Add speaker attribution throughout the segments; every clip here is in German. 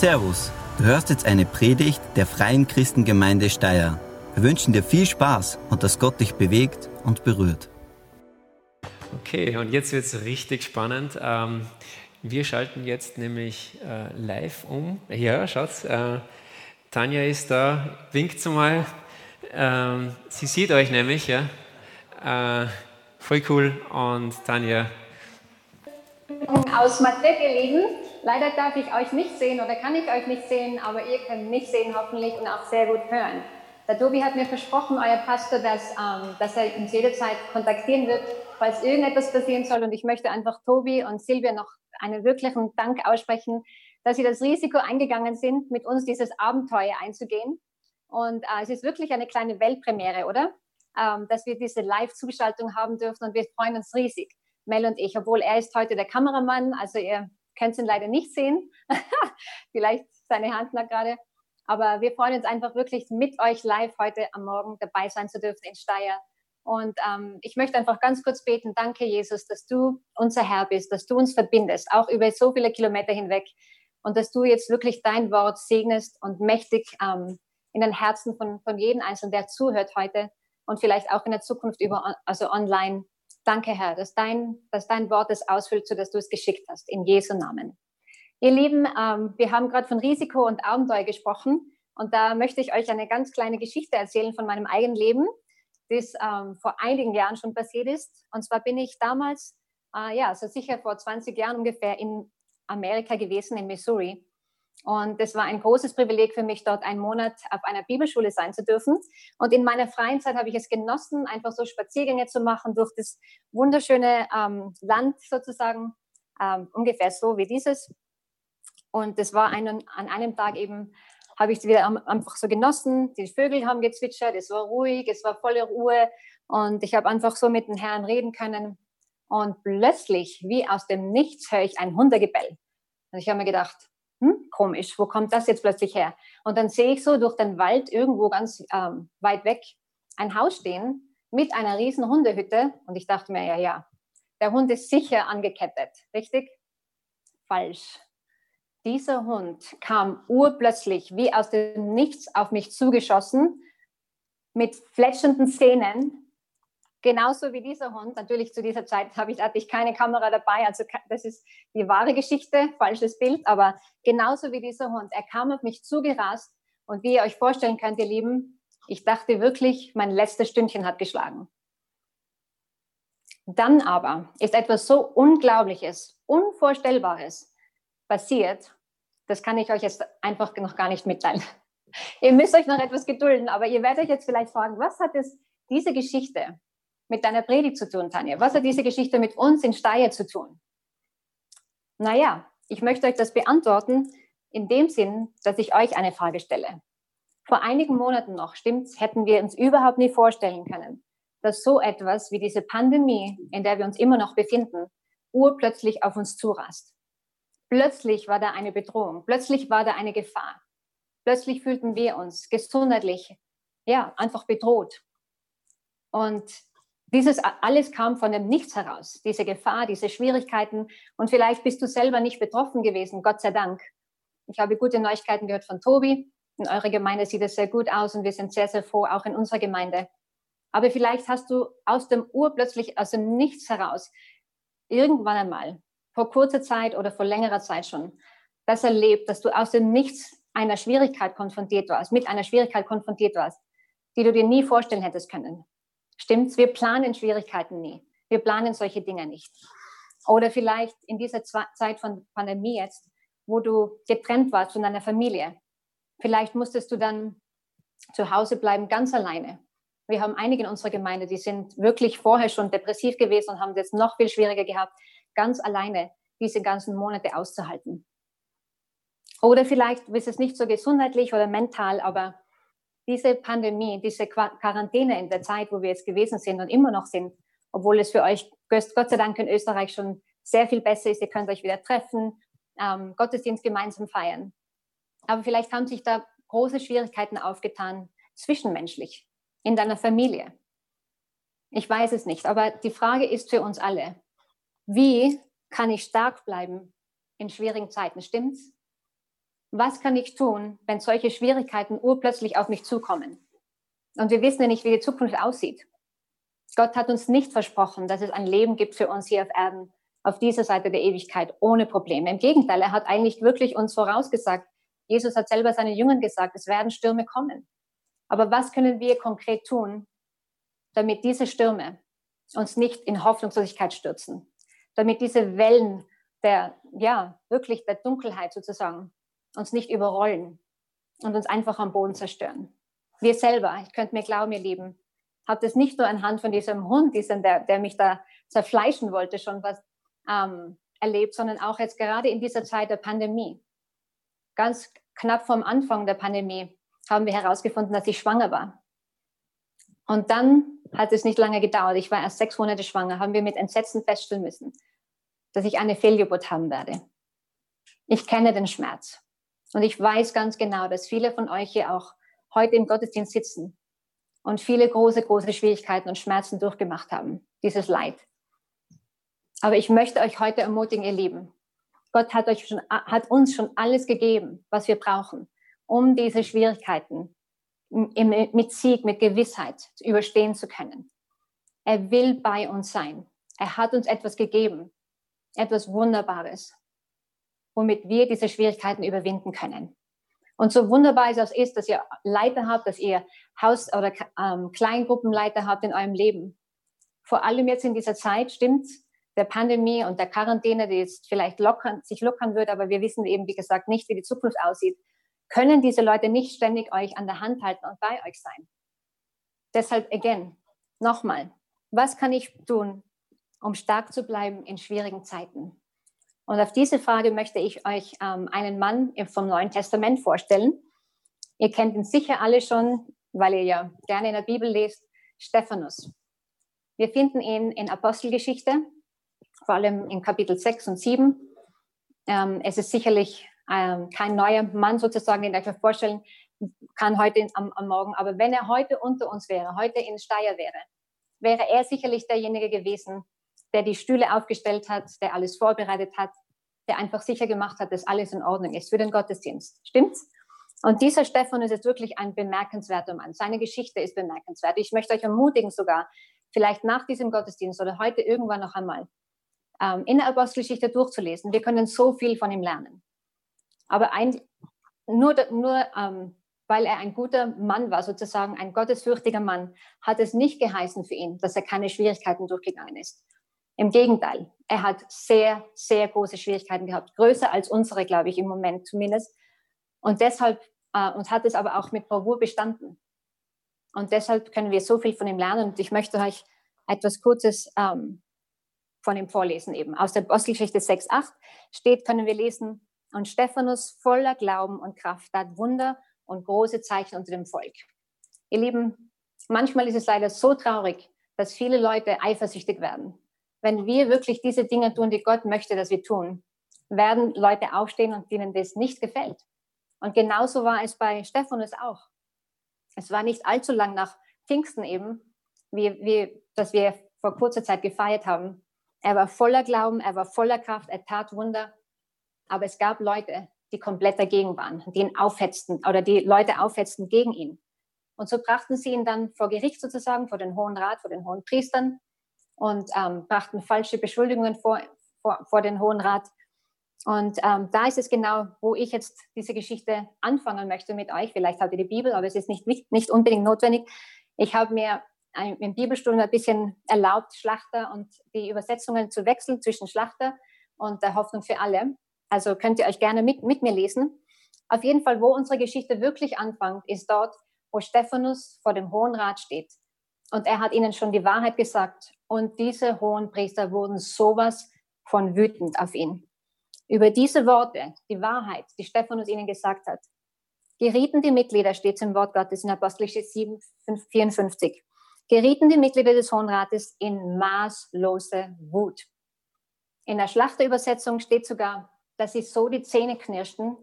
Speaker 1: Servus, du hörst jetzt eine Predigt der Freien Christengemeinde Steyr. Wir wünschen dir viel Spaß und dass Gott dich bewegt und berührt.
Speaker 2: Okay, und jetzt wird es richtig spannend. Ähm, wir schalten jetzt nämlich äh, live um. Ja, schaut, äh, Tanja ist da, winkt mal. Ähm, sie sieht euch nämlich, ja. Äh, voll cool. Und Tanja.
Speaker 3: Aus Madrid, ihr Lieben. Leider darf ich euch nicht sehen oder kann ich euch nicht sehen, aber ihr könnt mich sehen hoffentlich und auch sehr gut hören. Der Tobi hat mir versprochen, euer Pastor, dass, ähm, dass er uns jederzeit kontaktieren wird, falls irgendetwas passieren soll. Und ich möchte einfach Tobi und Silvia noch einen wirklichen Dank aussprechen, dass sie das Risiko eingegangen sind, mit uns dieses Abenteuer einzugehen. Und äh, es ist wirklich eine kleine Weltpremiere, oder? Ähm, dass wir diese Live-Zuschaltung haben dürfen und wir freuen uns riesig. Mel und ich, obwohl er ist heute der Kameramann, also ihr könnt ihn leider nicht sehen. Vielleicht seine Hand lag gerade. Aber wir freuen uns einfach wirklich mit euch live heute am Morgen dabei sein zu dürfen in Steyr. Und ähm, ich möchte einfach ganz kurz beten, danke Jesus, dass du unser Herr bist, dass du uns verbindest, auch über so viele Kilometer hinweg. Und dass du jetzt wirklich dein Wort segnest und mächtig ähm, in den Herzen von, von jedem Einzelnen, der zuhört heute und vielleicht auch in der Zukunft über, also online Danke, Herr, dass dein, dass dein Wort es ausfüllt, so dass du es geschickt hast. In Jesu Namen. Ihr Lieben, ähm, wir haben gerade von Risiko und Abenteuer gesprochen. Und da möchte ich euch eine ganz kleine Geschichte erzählen von meinem eigenen Leben, das ähm, vor einigen Jahren schon passiert ist. Und zwar bin ich damals, äh, ja, so sicher vor 20 Jahren ungefähr in Amerika gewesen, in Missouri. Und es war ein großes Privileg für mich, dort einen Monat auf einer Bibelschule sein zu dürfen. Und in meiner freien Zeit habe ich es genossen, einfach so Spaziergänge zu machen durch das wunderschöne ähm, Land sozusagen, ähm, ungefähr so wie dieses. Und das war einen, an einem Tag eben, habe ich es wieder einfach so genossen. Die Vögel haben gezwitschert, es war ruhig, es war volle Ruhe. Und ich habe einfach so mit den Herrn reden können. Und plötzlich, wie aus dem Nichts, höre ich ein Hundegebell. Und ich habe mir gedacht, hm, komisch, wo kommt das jetzt plötzlich her? Und dann sehe ich so durch den Wald irgendwo ganz ähm, weit weg ein Haus stehen mit einer riesen Hundehütte. Und ich dachte mir, ja, ja, der Hund ist sicher angekettet, richtig? Falsch. Dieser Hund kam urplötzlich wie aus dem Nichts auf mich zugeschossen mit fletschenden Zähnen Genauso wie dieser Hund. Natürlich zu dieser Zeit habe ich, hatte ich keine Kamera dabei. Also das ist die wahre Geschichte, falsches Bild. Aber genauso wie dieser Hund. Er kam auf mich zugerast. Und wie ihr euch vorstellen könnt, ihr Lieben, ich dachte wirklich, mein letztes Stündchen hat geschlagen. Dann aber ist etwas so Unglaubliches, Unvorstellbares passiert. Das kann ich euch jetzt einfach noch gar nicht mitteilen. Ihr müsst euch noch etwas gedulden, aber ihr werdet euch jetzt vielleicht fragen, was hat es diese Geschichte mit deiner Predigt zu tun, Tanja? Was hat diese Geschichte mit uns in Steyr zu tun? Naja, ich möchte euch das beantworten in dem Sinn, dass ich euch eine Frage stelle. Vor einigen Monaten noch, stimmt's, hätten wir uns überhaupt nie vorstellen können, dass so etwas wie diese Pandemie, in der wir uns immer noch befinden, urplötzlich auf uns zurast. Plötzlich war da eine Bedrohung, plötzlich war da eine Gefahr. Plötzlich fühlten wir uns gesundheitlich, ja, einfach bedroht. Und dieses alles kam von dem Nichts heraus, diese Gefahr, diese Schwierigkeiten. Und vielleicht bist du selber nicht betroffen gewesen, Gott sei Dank. Ich habe gute Neuigkeiten gehört von Tobi. In eurer Gemeinde sieht es sehr gut aus und wir sind sehr, sehr froh, auch in unserer Gemeinde. Aber vielleicht hast du aus dem Ur plötzlich, aus dem Nichts heraus, irgendwann einmal, vor kurzer Zeit oder vor längerer Zeit schon, das erlebt, dass du aus dem Nichts einer Schwierigkeit konfrontiert warst, mit einer Schwierigkeit konfrontiert warst, die du dir nie vorstellen hättest können. Stimmt's? Wir planen Schwierigkeiten nie. Wir planen solche Dinge nicht. Oder vielleicht in dieser Zeit von Pandemie jetzt, wo du getrennt warst von deiner Familie. Vielleicht musstest du dann zu Hause bleiben, ganz alleine. Wir haben einige in unserer Gemeinde, die sind wirklich vorher schon depressiv gewesen und haben es noch viel schwieriger gehabt, ganz alleine diese ganzen Monate auszuhalten. Oder vielleicht ist es nicht so gesundheitlich oder mental, aber diese Pandemie, diese Quarantäne in der Zeit, wo wir jetzt gewesen sind und immer noch sind, obwohl es für euch Gott sei Dank in Österreich schon sehr viel besser ist, ihr könnt euch wieder treffen, ähm, Gottesdienst gemeinsam feiern. Aber vielleicht haben sich da große Schwierigkeiten aufgetan, zwischenmenschlich, in deiner Familie. Ich weiß es nicht, aber die Frage ist für uns alle, wie kann ich stark bleiben in schwierigen Zeiten, stimmt's? Was kann ich tun, wenn solche Schwierigkeiten urplötzlich auf mich zukommen? Und wir wissen ja nicht, wie die Zukunft aussieht. Gott hat uns nicht versprochen, dass es ein Leben gibt für uns hier auf Erden, auf dieser Seite der Ewigkeit, ohne Probleme. Im Gegenteil, er hat eigentlich wirklich uns vorausgesagt. Jesus hat selber seinen Jüngern gesagt, es werden Stürme kommen. Aber was können wir konkret tun, damit diese Stürme uns nicht in Hoffnungslosigkeit stürzen? Damit diese Wellen der, ja, wirklich der Dunkelheit sozusagen uns nicht überrollen und uns einfach am Boden zerstören. Wir selber, ich könnte mir glauben, ihr Lieben, habe das nicht nur anhand von diesem Hund, diesem, der, der mich da zerfleischen wollte, schon was ähm, erlebt, sondern auch jetzt gerade in dieser Zeit der Pandemie. Ganz knapp vom Anfang der Pandemie haben wir herausgefunden, dass ich schwanger war. Und dann hat es nicht lange gedauert. Ich war erst sechs Monate schwanger, haben wir mit Entsetzen feststellen müssen, dass ich eine Fehlgeburt haben werde. Ich kenne den Schmerz. Und ich weiß ganz genau, dass viele von euch hier auch heute im Gottesdienst sitzen und viele große, große Schwierigkeiten und Schmerzen durchgemacht haben, dieses Leid. Aber ich möchte euch heute ermutigen, ihr Lieben. Gott hat, euch schon, hat uns schon alles gegeben, was wir brauchen, um diese Schwierigkeiten mit Sieg, mit Gewissheit überstehen zu können. Er will bei uns sein. Er hat uns etwas gegeben, etwas Wunderbares, womit wir diese Schwierigkeiten überwinden können. Und so wunderbar es ist, dass ihr Leiter habt, dass ihr Haus- oder ähm, Kleingruppenleiter habt in eurem Leben. Vor allem jetzt in dieser Zeit, stimmt, der Pandemie und der Quarantäne, die jetzt vielleicht lockern, sich lockern wird, aber wir wissen eben, wie gesagt, nicht, wie die Zukunft aussieht, können diese Leute nicht ständig euch an der Hand halten und bei euch sein. Deshalb, again, nochmal, was kann ich tun, um stark zu bleiben in schwierigen Zeiten? Und auf diese Frage möchte ich euch ähm, einen Mann vom Neuen Testament vorstellen. Ihr kennt ihn sicher alle schon, weil ihr ja gerne in der Bibel lest, Stephanus. Wir finden ihn in Apostelgeschichte, vor allem in Kapitel 6 und 7. Ähm, es ist sicherlich ähm, kein neuer Mann sozusagen, den ich mir vorstellen kann heute am, am Morgen. Aber wenn er heute unter uns wäre, heute in Steyr wäre, wäre er sicherlich derjenige gewesen, der die Stühle aufgestellt hat, der alles vorbereitet hat, der einfach sicher gemacht hat, dass alles in Ordnung ist für den Gottesdienst. Stimmt's? Und dieser Stefan ist jetzt wirklich ein bemerkenswerter Mann. Seine Geschichte ist bemerkenswert. Ich möchte euch ermutigen, sogar vielleicht nach diesem Gottesdienst oder heute irgendwann noch einmal ähm, in der Apostelgeschichte durchzulesen. Wir können so viel von ihm lernen. Aber ein, nur, nur ähm, weil er ein guter Mann war, sozusagen ein gottesfürchtiger Mann, hat es nicht geheißen für ihn, dass er keine Schwierigkeiten durchgegangen ist. Im Gegenteil, er hat sehr, sehr große Schwierigkeiten gehabt, größer als unsere, glaube ich, im Moment zumindest. Und deshalb, äh, und hat es aber auch mit Bravour bestanden. Und deshalb können wir so viel von ihm lernen. Und ich möchte euch etwas Kurzes ähm, von ihm vorlesen eben. Aus der Apostelgeschichte 6,8 steht, können wir lesen, und Stephanus voller Glauben und Kraft tat Wunder und große Zeichen unter dem Volk. Ihr Lieben, manchmal ist es leider so traurig, dass viele Leute eifersüchtig werden wenn wir wirklich diese Dinge tun, die Gott möchte, dass wir tun, werden Leute aufstehen und denen das nicht gefällt. Und genauso war es bei Stephanus auch. Es war nicht allzu lang nach Pfingsten eben, wie, wie dass wir vor kurzer Zeit gefeiert haben. Er war voller Glauben, er war voller Kraft, er tat Wunder. Aber es gab Leute, die komplett dagegen waren, die ihn aufhetzten oder die Leute aufhetzten gegen ihn. Und so brachten sie ihn dann vor Gericht sozusagen, vor den Hohen Rat, vor den Hohen Priestern und ähm, brachten falsche Beschuldigungen vor, vor, vor den Hohen Rat. Und ähm, da ist es genau, wo ich jetzt diese Geschichte anfangen möchte mit euch. Vielleicht habt ihr die Bibel, aber es ist nicht, nicht unbedingt notwendig. Ich habe mir im Bibelstudium ein bisschen erlaubt, Schlachter und die Übersetzungen zu wechseln zwischen Schlachter und der Hoffnung für alle. Also könnt ihr euch gerne mit, mit mir lesen. Auf jeden Fall, wo unsere Geschichte wirklich anfängt, ist dort, wo Stephanus vor dem Hohen Rat steht. Und er hat ihnen schon die Wahrheit gesagt und diese hohen Priester wurden sowas von wütend auf ihn. Über diese Worte, die Wahrheit, die Stephanus ihnen gesagt hat, gerieten die Mitglieder, steht im Wort Gottes in Apostelgeschichte 7, 54, gerieten die Mitglieder des Hohen Rates in maßlose Wut. In der Schlachterübersetzung steht sogar, dass sie so die Zähne knirschten.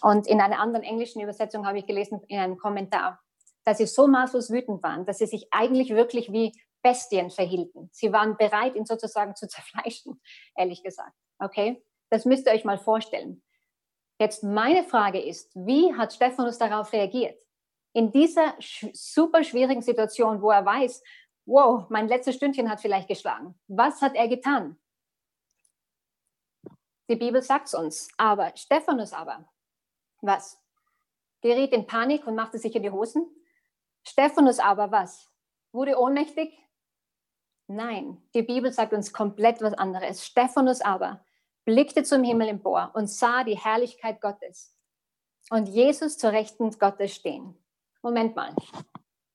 Speaker 3: Und in einer anderen englischen Übersetzung habe ich gelesen, in einem Kommentar, dass sie so maßlos wütend waren, dass sie sich eigentlich wirklich wie Bestien verhielten. Sie waren bereit, ihn sozusagen zu zerfleischen, ehrlich gesagt. Okay? Das müsst ihr euch mal vorstellen. Jetzt meine Frage ist, wie hat Stephanus darauf reagiert? In dieser sch super schwierigen Situation, wo er weiß, wow, mein letztes Stündchen hat vielleicht geschlagen. Was hat er getan? Die Bibel sagt es uns. Aber Stephanus aber, was? Geriet in Panik und machte sich in die Hosen. Stephanus aber, was? Wurde ohnmächtig? Nein, die Bibel sagt uns komplett was anderes. Stephanus aber blickte zum Himmel empor und sah die Herrlichkeit Gottes und Jesus zur Rechten Gottes stehen. Moment mal.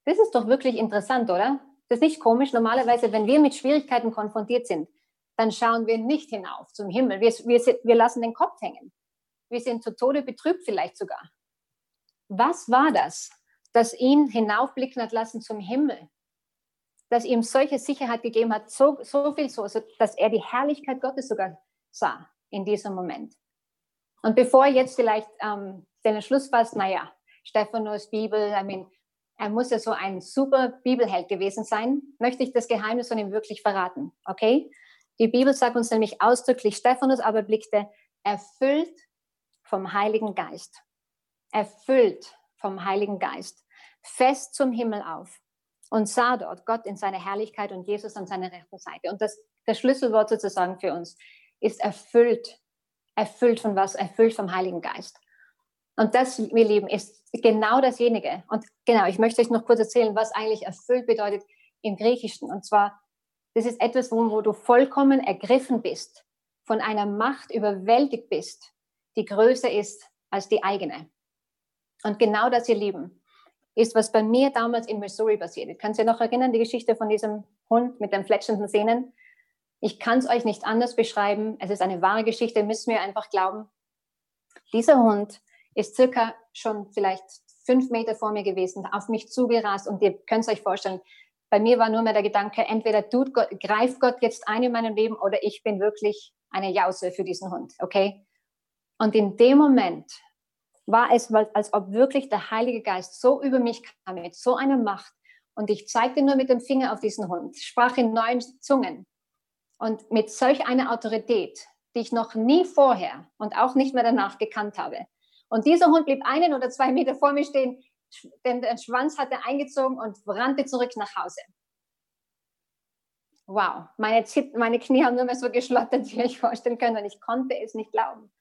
Speaker 3: Das ist doch wirklich interessant, oder? Das ist nicht komisch. Normalerweise, wenn wir mit Schwierigkeiten konfrontiert sind, dann schauen wir nicht hinauf zum Himmel. Wir, wir, wir lassen den Kopf hängen. Wir sind zu Tode betrübt vielleicht sogar. Was war das, das ihn hinaufblicken hat lassen zum Himmel? Das ihm solche Sicherheit gegeben hat, so, so viel so, dass er die Herrlichkeit Gottes sogar sah in diesem Moment. Und bevor jetzt vielleicht ähm, den Schluss fasst, naja, Stephanus Bibel, I mean, er muss ja so ein super Bibelheld gewesen sein, möchte ich das Geheimnis von ihm wirklich verraten. Okay? Die Bibel sagt uns nämlich ausdrücklich, Stephanus aber blickte erfüllt vom Heiligen Geist. Erfüllt vom Heiligen Geist. Fest zum Himmel auf und sah dort Gott in seiner Herrlichkeit und Jesus an seiner rechten Seite. Und das, das Schlüsselwort sozusagen für uns ist erfüllt. Erfüllt von was? Erfüllt vom Heiligen Geist. Und das, wir Lieben, ist genau dasjenige. Und genau, ich möchte euch noch kurz erzählen, was eigentlich erfüllt bedeutet im Griechischen. Und zwar, das ist etwas, wo, wo du vollkommen ergriffen bist, von einer Macht überwältigt bist, die größer ist als die eigene. Und genau das, ihr Lieben, ist, was bei mir damals in Missouri passiert. Kannst du dir noch erinnern, die Geschichte von diesem Hund mit den fletschenden Sehnen? Ich kann es euch nicht anders beschreiben. Es ist eine wahre Geschichte, müsst mir einfach glauben. Dieser Hund ist circa schon vielleicht fünf Meter vor mir gewesen, auf mich zugerast und ihr könnt es euch vorstellen, bei mir war nur mehr der Gedanke, entweder tut Gott, greift Gott jetzt ein in meinem Leben oder ich bin wirklich eine Jause für diesen Hund, okay? Und in dem Moment war es, als ob wirklich der Heilige Geist so über mich kam, mit so einer Macht. Und ich zeigte nur mit dem Finger auf diesen Hund, sprach in neuen Zungen. Und mit solch einer Autorität, die ich noch nie vorher und auch nicht mehr danach gekannt habe. Und dieser Hund blieb einen oder zwei Meter vor mir stehen, denn der Schwanz hatte eingezogen und rannte zurück nach Hause. Wow, meine, meine Knie haben nur mehr so geschlottert, wie ihr euch vorstellen könnt, und ich konnte es nicht glauben.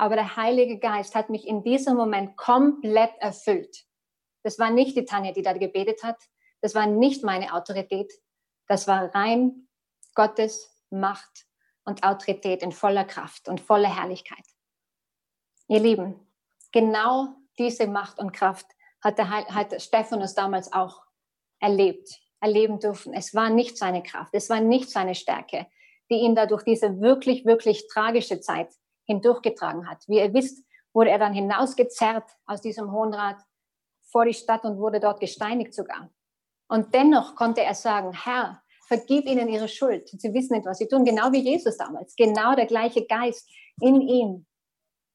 Speaker 3: Aber der Heilige Geist hat mich in diesem Moment komplett erfüllt. Das war nicht die Tanja, die da gebetet hat. Das war nicht meine Autorität. Das war rein Gottes Macht und Autorität in voller Kraft und voller Herrlichkeit. Ihr Lieben, genau diese Macht und Kraft hat, der, hat Stephanus damals auch erlebt, erleben dürfen. Es war nicht seine Kraft, es war nicht seine Stärke, die ihn da durch diese wirklich, wirklich tragische Zeit hindurchgetragen hat. Wie ihr wisst, wurde er dann hinausgezerrt aus diesem Hohenrat vor die Stadt und wurde dort gesteinigt sogar. Und dennoch konnte er sagen, Herr, vergib ihnen ihre Schuld. Sie wissen nicht, was sie tun. Genau wie Jesus damals. Genau der gleiche Geist in ihm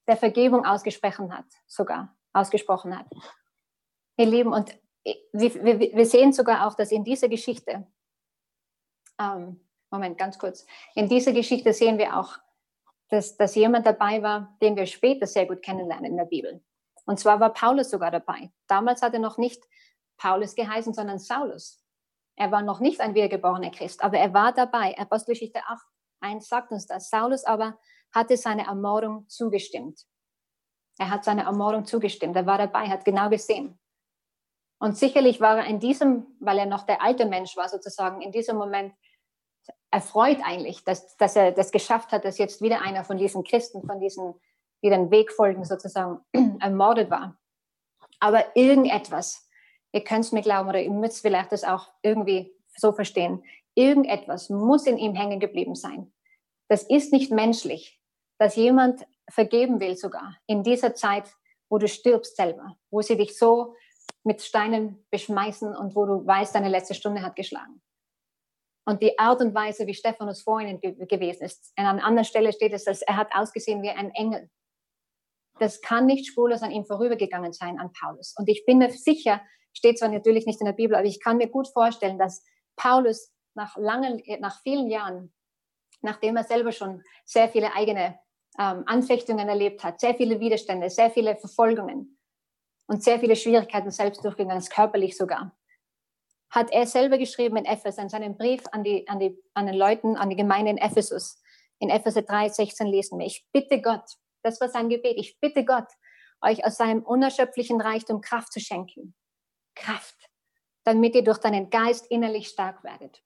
Speaker 3: der Vergebung ausgesprochen hat, sogar ausgesprochen hat. Ihr Lieben, und wir, wir, wir sehen sogar auch, dass in dieser Geschichte, ähm, Moment, ganz kurz, in dieser Geschichte sehen wir auch, dass, dass jemand dabei war, den wir später sehr gut kennenlernen in der Bibel. Und zwar war Paulus sogar dabei. Damals hat er noch nicht Paulus geheißen, sondern Saulus. Er war noch nicht ein wiedergeborener Christ, aber er war dabei. Apostelgeschichte 8, 1 sagt uns das. Saulus aber hatte seine Ermordung zugestimmt. Er hat seine Ermordung zugestimmt. Er war dabei, hat genau gesehen. Und sicherlich war er in diesem, weil er noch der alte Mensch war sozusagen, in diesem Moment erfreut eigentlich, dass, dass er das geschafft hat, dass jetzt wieder einer von diesen Christen, von diesen, die den Weg folgen, sozusagen ermordet war. Aber irgendetwas, ihr könnt es mir glauben oder ihr müsst vielleicht das auch irgendwie so verstehen, irgendetwas muss in ihm hängen geblieben sein. Das ist nicht menschlich dass jemand vergeben will sogar in dieser Zeit, wo du stirbst selber, wo sie dich so mit Steinen beschmeißen und wo du weißt, deine letzte Stunde hat geschlagen. Und die Art und Weise, wie Stephanus vorhin ge gewesen ist, an einer anderen Stelle steht es, dass er hat ausgesehen wie ein Engel. Das kann nicht spurlos an ihm vorübergegangen sein, an Paulus. Und ich bin mir sicher, steht zwar natürlich nicht in der Bibel, aber ich kann mir gut vorstellen, dass Paulus nach langen, nach vielen Jahren, nachdem er selber schon sehr viele eigene ähm, Anfechtungen erlebt hat, sehr viele Widerstände, sehr viele Verfolgungen und sehr viele Schwierigkeiten selbst durchgegangen ist, körperlich sogar, hat er selber geschrieben in Ephesus, in seinem Brief an, die, an, die, an den Leuten, an die Gemeinde in Ephesus. In Epheser 3, 16 lesen wir, ich bitte Gott, das war sein Gebet, ich bitte Gott, euch aus seinem unerschöpflichen Reichtum Kraft zu schenken. Kraft, damit ihr durch deinen Geist innerlich stark werdet.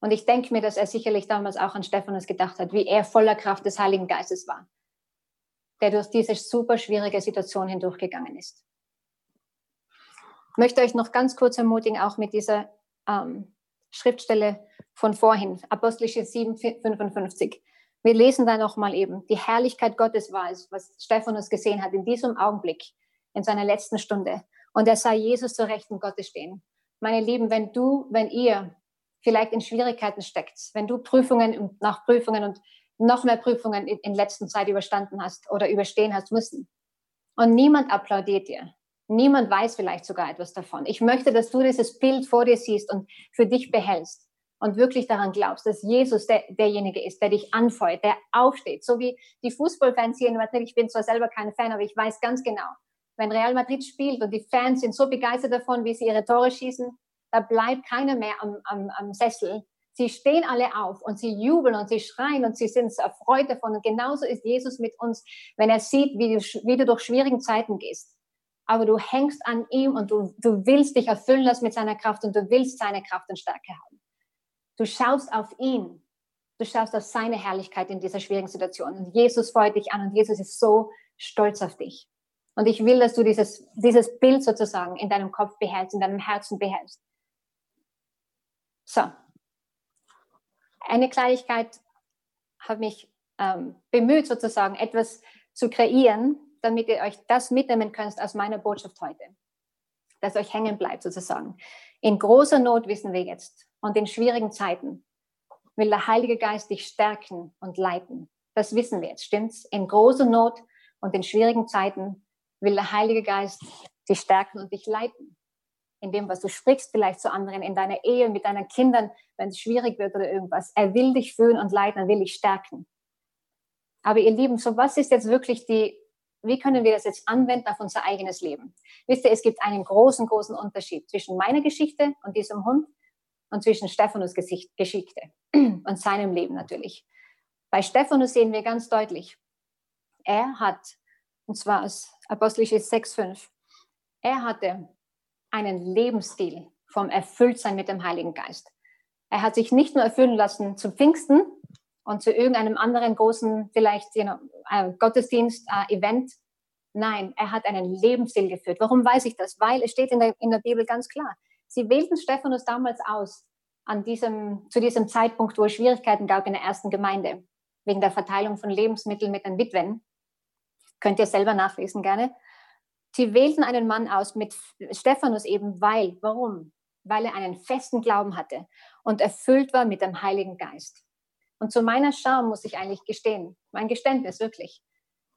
Speaker 3: Und ich denke mir, dass er sicherlich damals auch an Stephanus gedacht hat, wie er voller Kraft des Heiligen Geistes war, der durch diese super schwierige Situation hindurchgegangen ist. Möchte euch noch ganz kurz ermutigen, auch mit dieser ähm, Schriftstelle von vorhin, Apostelische 7, 55. Wir lesen da nochmal eben, die Herrlichkeit Gottes war es, was Stephanus gesehen hat in diesem Augenblick, in seiner letzten Stunde. Und er sah Jesus zur Rechten Gottes stehen. Meine Lieben, wenn du, wenn ihr vielleicht in Schwierigkeiten steckt, wenn du Prüfungen und nach Prüfungen und noch mehr Prüfungen in, in letzter Zeit überstanden hast oder überstehen hast müssen und niemand applaudiert dir, niemand weiß vielleicht sogar etwas davon. Ich möchte, dass du dieses Bild vor dir siehst und für dich behältst und wirklich daran glaubst, dass Jesus der, derjenige ist, der dich anfeuert, der aufsteht, so wie die Fußballfans hier in Madrid. Ich bin zwar selber kein Fan, aber ich weiß ganz genau, wenn Real Madrid spielt und die Fans sind so begeistert davon, wie sie ihre Tore schießen, da bleibt keiner mehr am, am, am Sessel. Sie stehen alle auf und sie jubeln und sie schreien und sie sind erfreut davon. Und genauso ist Jesus mit uns, wenn er sieht, wie du, wie du durch schwierigen Zeiten gehst. Aber du hängst an ihm und du, du willst dich erfüllen lassen mit seiner Kraft und du willst seine Kraft und Stärke haben. Du schaust auf ihn. Du schaust auf seine Herrlichkeit in dieser schwierigen Situation. Und Jesus freut dich an und Jesus ist so stolz auf dich. Und ich will, dass du dieses, dieses Bild sozusagen in deinem Kopf behältst, in deinem Herzen behältst. So. Eine Kleinigkeit habe mich ähm, bemüht, sozusagen etwas zu kreieren, damit ihr euch das mitnehmen könnt aus meiner Botschaft heute. Dass euch hängen bleibt, sozusagen. In großer Not wissen wir jetzt und in schwierigen Zeiten will der Heilige Geist dich stärken und leiten. Das wissen wir jetzt, stimmt's? In großer Not und in schwierigen Zeiten will der Heilige Geist dich stärken und dich leiten in dem, was du sprichst, vielleicht zu anderen, in deiner Ehe, mit deinen Kindern, wenn es schwierig wird oder irgendwas. Er will dich fühlen und leiten, er will dich stärken. Aber ihr Lieben, so was ist jetzt wirklich die, wie können wir das jetzt anwenden auf unser eigenes Leben? Wisst ihr, es gibt einen großen, großen Unterschied zwischen meiner Geschichte und diesem Hund und zwischen Stephanus Geschichte und seinem Leben natürlich. Bei Stephanus sehen wir ganz deutlich, er hat, und zwar aus Apostelisches 6,5, er hatte einen Lebensstil vom Erfülltsein mit dem Heiligen Geist. Er hat sich nicht nur erfüllen lassen zu Pfingsten und zu irgendeinem anderen großen, vielleicht you know, äh, Gottesdienst, äh, Event. Nein, er hat einen Lebensstil geführt. Warum weiß ich das? Weil es steht in der, in der Bibel ganz klar. Sie wählten Stephanus damals aus, an diesem, zu diesem Zeitpunkt, wo es Schwierigkeiten gab in der ersten Gemeinde, wegen der Verteilung von Lebensmitteln mit den Witwen. Könnt ihr selber nachlesen gerne. Sie wählten einen Mann aus mit Stephanus eben, weil, warum? Weil er einen festen Glauben hatte und erfüllt war mit dem Heiligen Geist. Und zu meiner Scham muss ich eigentlich gestehen, mein Geständnis wirklich.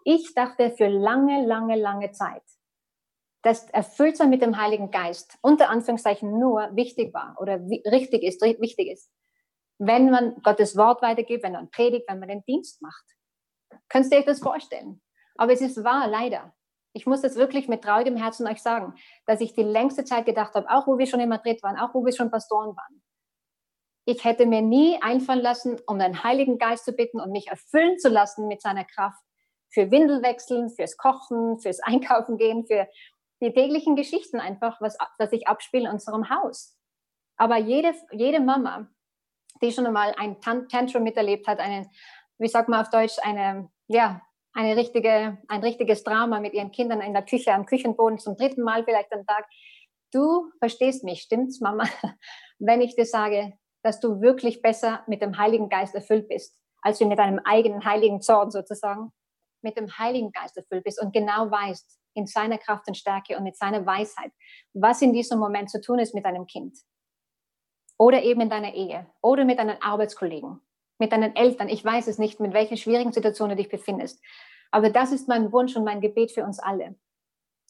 Speaker 3: Ich dachte für lange, lange, lange Zeit, dass Erfülltsein mit dem Heiligen Geist unter Anführungszeichen nur wichtig war oder richtig ist, wichtig ist, wenn man Gottes Wort weitergibt, wenn man predigt, wenn man den Dienst macht. Könnt ihr euch das vorstellen? Aber es ist wahr, leider. Ich muss das wirklich mit traurigem Herzen euch sagen, dass ich die längste Zeit gedacht habe, auch wo wir schon in Madrid waren, auch wo wir schon Pastoren waren. Ich hätte mir nie einfallen lassen, um den Heiligen Geist zu bitten und mich erfüllen zu lassen mit seiner Kraft für Windelwechseln, fürs Kochen, fürs Einkaufen gehen, für die täglichen Geschichten einfach, was, das ich abspiele in unserem Haus. Aber jede, jede Mama, die schon einmal ein Tantrum miterlebt hat, eine, wie sagt man auf Deutsch, eine, ja, eine richtige, ein richtiges Drama mit ihren Kindern in der Küche, am Küchenboden zum dritten Mal vielleicht am Tag. Du verstehst mich, stimmt's, Mama, wenn ich dir sage, dass du wirklich besser mit dem Heiligen Geist erfüllt bist, als du mit deinem eigenen heiligen Zorn sozusagen mit dem Heiligen Geist erfüllt bist und genau weißt, in seiner Kraft und Stärke und mit seiner Weisheit, was in diesem Moment zu tun ist mit deinem Kind. Oder eben in deiner Ehe oder mit deinen Arbeitskollegen mit deinen Eltern. Ich weiß es nicht, mit welchen schwierigen Situationen du dich befindest. Aber das ist mein Wunsch und mein Gebet für uns alle.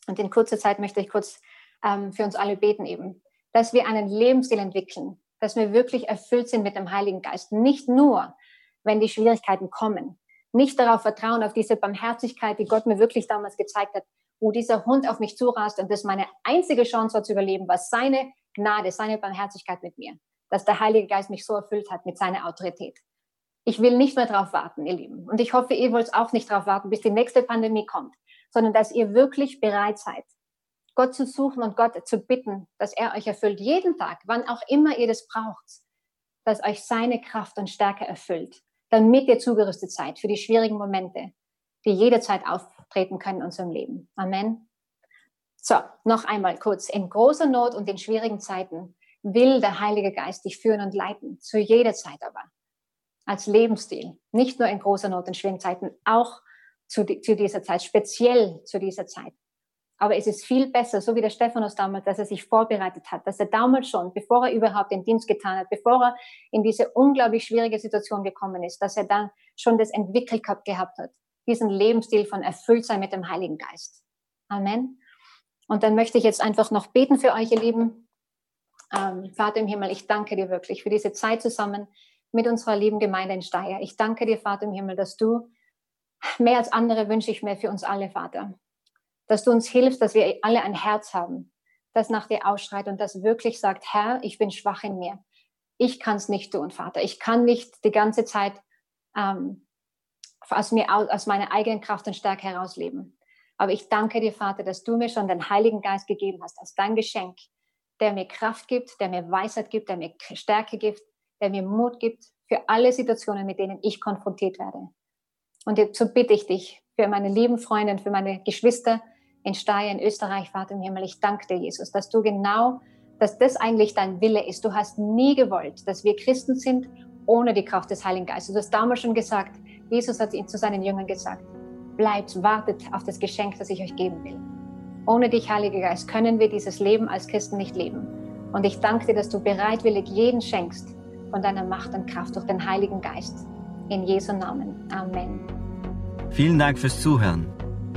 Speaker 3: Und in kurzer Zeit möchte ich kurz ähm, für uns alle beten eben, dass wir einen Lebensstil entwickeln, dass wir wirklich erfüllt sind mit dem Heiligen Geist. Nicht nur, wenn die Schwierigkeiten kommen, Nicht darauf vertrauen, auf diese Barmherzigkeit, die Gott mir wirklich damals gezeigt hat, wo dieser Hund auf mich zurast und das meine einzige Chance war zu überleben, war seine Gnade, seine Barmherzigkeit mit mir, dass der Heilige Geist mich so erfüllt hat mit seiner Autorität. Ich will nicht mehr darauf warten, ihr Lieben. Und ich hoffe, ihr wollt auch nicht darauf warten, bis die nächste Pandemie kommt, sondern dass ihr wirklich bereit seid, Gott zu suchen und Gott zu bitten, dass er euch erfüllt, jeden Tag, wann auch immer ihr das braucht, dass euch seine Kraft und Stärke erfüllt, damit ihr zugerüstet seid für die schwierigen Momente, die jederzeit auftreten können in unserem Leben. Amen. So, noch einmal kurz. In großer Not und in schwierigen Zeiten will der Heilige Geist dich führen und leiten, zu jeder Zeit aber. Als Lebensstil. Nicht nur in großer Not und schwierigen Zeiten, auch zu, zu dieser Zeit, speziell zu dieser Zeit. Aber es ist viel besser, so wie der Stephanus damals, dass er sich vorbereitet hat, dass er damals schon, bevor er überhaupt den Dienst getan hat, bevor er in diese unglaublich schwierige Situation gekommen ist, dass er dann schon das entwickelt gehabt hat, diesen Lebensstil von Erfülltsein mit dem Heiligen Geist. Amen. Und dann möchte ich jetzt einfach noch beten für euch, ihr Lieben. Ähm, Vater im Himmel, ich danke dir wirklich für diese Zeit zusammen mit unserer lieben Gemeinde in Steyr. Ich danke dir, Vater im Himmel, dass du mehr als andere wünsche ich mir für uns alle, Vater. Dass du uns hilfst, dass wir alle ein Herz haben, das nach dir ausschreit und das wirklich sagt, Herr, ich bin schwach in mir. Ich kann es nicht tun, Vater. Ich kann nicht die ganze Zeit ähm, aus mir aus meiner eigenen Kraft und Stärke herausleben. Aber ich danke dir, Vater, dass du mir schon den Heiligen Geist gegeben hast, als dein Geschenk, der mir Kraft gibt, der mir Weisheit gibt, der mir Stärke gibt, der mir Mut gibt für alle Situationen, mit denen ich konfrontiert werde. Und so bitte ich dich für meine lieben Freunde und für meine Geschwister in Steyr, in Österreich, Vater im Himmel, ich danke dir, Jesus, dass du genau, dass das eigentlich dein Wille ist. Du hast nie gewollt, dass wir Christen sind ohne die Kraft des Heiligen Geistes. Du hast damals schon gesagt, Jesus hat zu seinen Jüngern gesagt, bleibt, wartet auf das Geschenk, das ich euch geben will. Ohne dich, Heiliger Geist, können wir dieses Leben als Christen nicht leben. Und ich danke dir, dass du bereitwillig jeden schenkst von deiner Macht und Kraft durch den Heiligen Geist. In Jesu Namen. Amen.
Speaker 1: Vielen Dank fürs Zuhören.